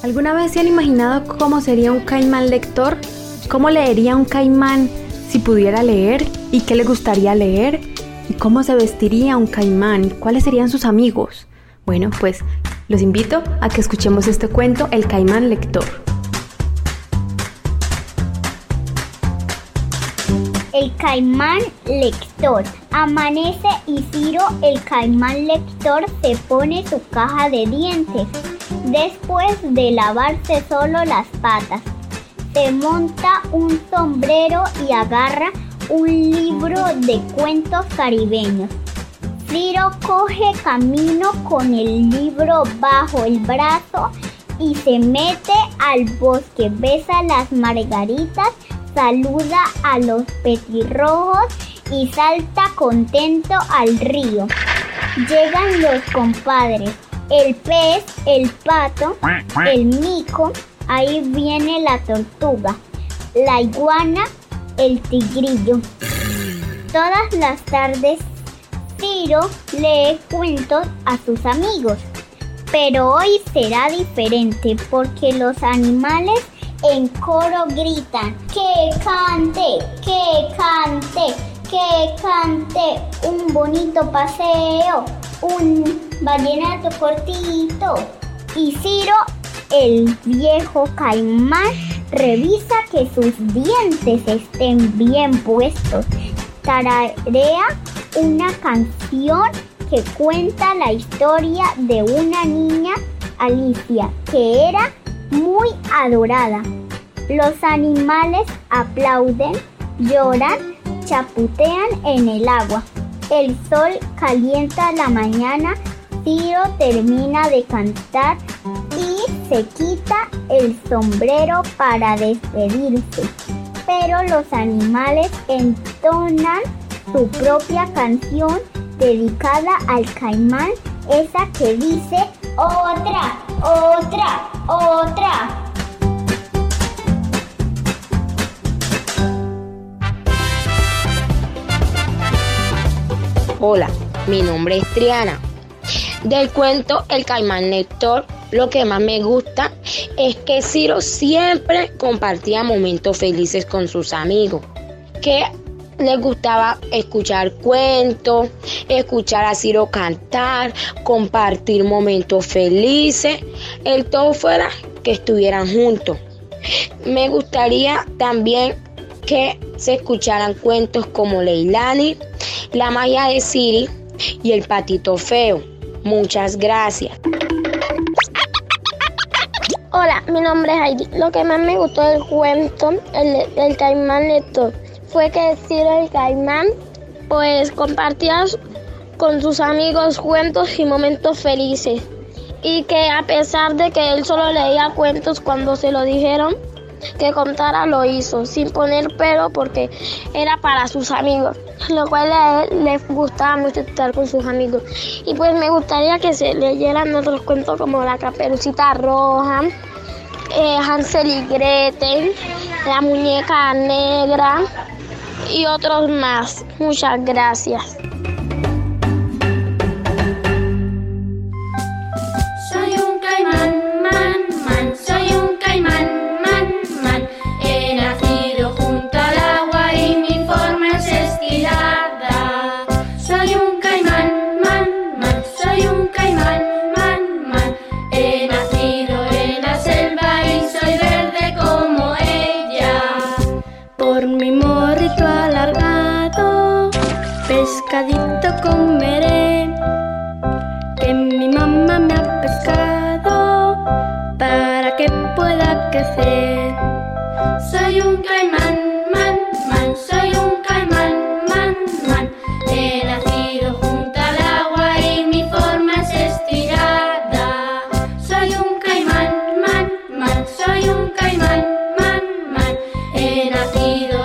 ¿Alguna vez se han imaginado cómo sería un caimán lector? ¿Cómo leería un caimán si pudiera leer? ¿Y qué le gustaría leer? ¿Y cómo se vestiría un caimán? ¿Cuáles serían sus amigos? Bueno, pues los invito a que escuchemos este cuento, El caimán lector. El caimán lector. Amanece y Ciro, el caimán lector, se pone su caja de dientes. Después de lavarse solo las patas, se monta un sombrero y agarra un libro de cuentos caribeños. Ciro coge camino con el libro bajo el brazo y se mete al bosque, besa las margaritas, saluda a los petirrojos y salta contento al río. Llegan los compadres, el pez, el pato, el mico, ahí viene la tortuga, la iguana, el tigrillo. Todas las tardes Ciro lee cuentos a sus amigos, pero hoy será diferente porque los animales en coro gritan que cante, que cante, que cante un bonito paseo, un vallenato cortito. Y Ciro, el viejo caimán, revisa que sus dientes estén bien puestos. Tararea una canción que cuenta la historia de una niña, Alicia, que era muy adorada. Los animales aplauden, lloran, chaputean en el agua. El sol calienta la mañana, Ciro termina de cantar y se quita el sombrero para despedirse. Pero los animales entonan su propia canción dedicada al caimán, esa que dice otra, otra, otra. Hola, mi nombre es Triana. Del cuento El Caimán Lector, lo que más me gusta es que Ciro siempre compartía momentos felices con sus amigos, que les gustaba escuchar cuentos, escuchar a Ciro cantar, compartir momentos felices, el todo fuera que estuvieran juntos. Me gustaría también que se escucharan cuentos como Leilani, La Maya de Siri y El Patito Feo. Muchas gracias. Hola, mi nombre es Heidi. Lo que más me gustó del cuento, el, el caimán lector fue que Ciro el Caimán pues compartía con sus amigos cuentos y momentos felices y que a pesar de que él solo leía cuentos cuando se lo dijeron que contara lo hizo sin poner pero porque era para sus amigos lo cual a él le gustaba mucho estar con sus amigos y pues me gustaría que se leyeran otros cuentos como la caperucita roja eh, Hansel y Gretel la muñeca negra y otros más. Muchas gracias. Soy un caimán, man, man, soy un caimán, man, man. He nacido junto al agua y mi forma es estirada. Soy un caimán, man, man, soy un caimán, man, man. He nacido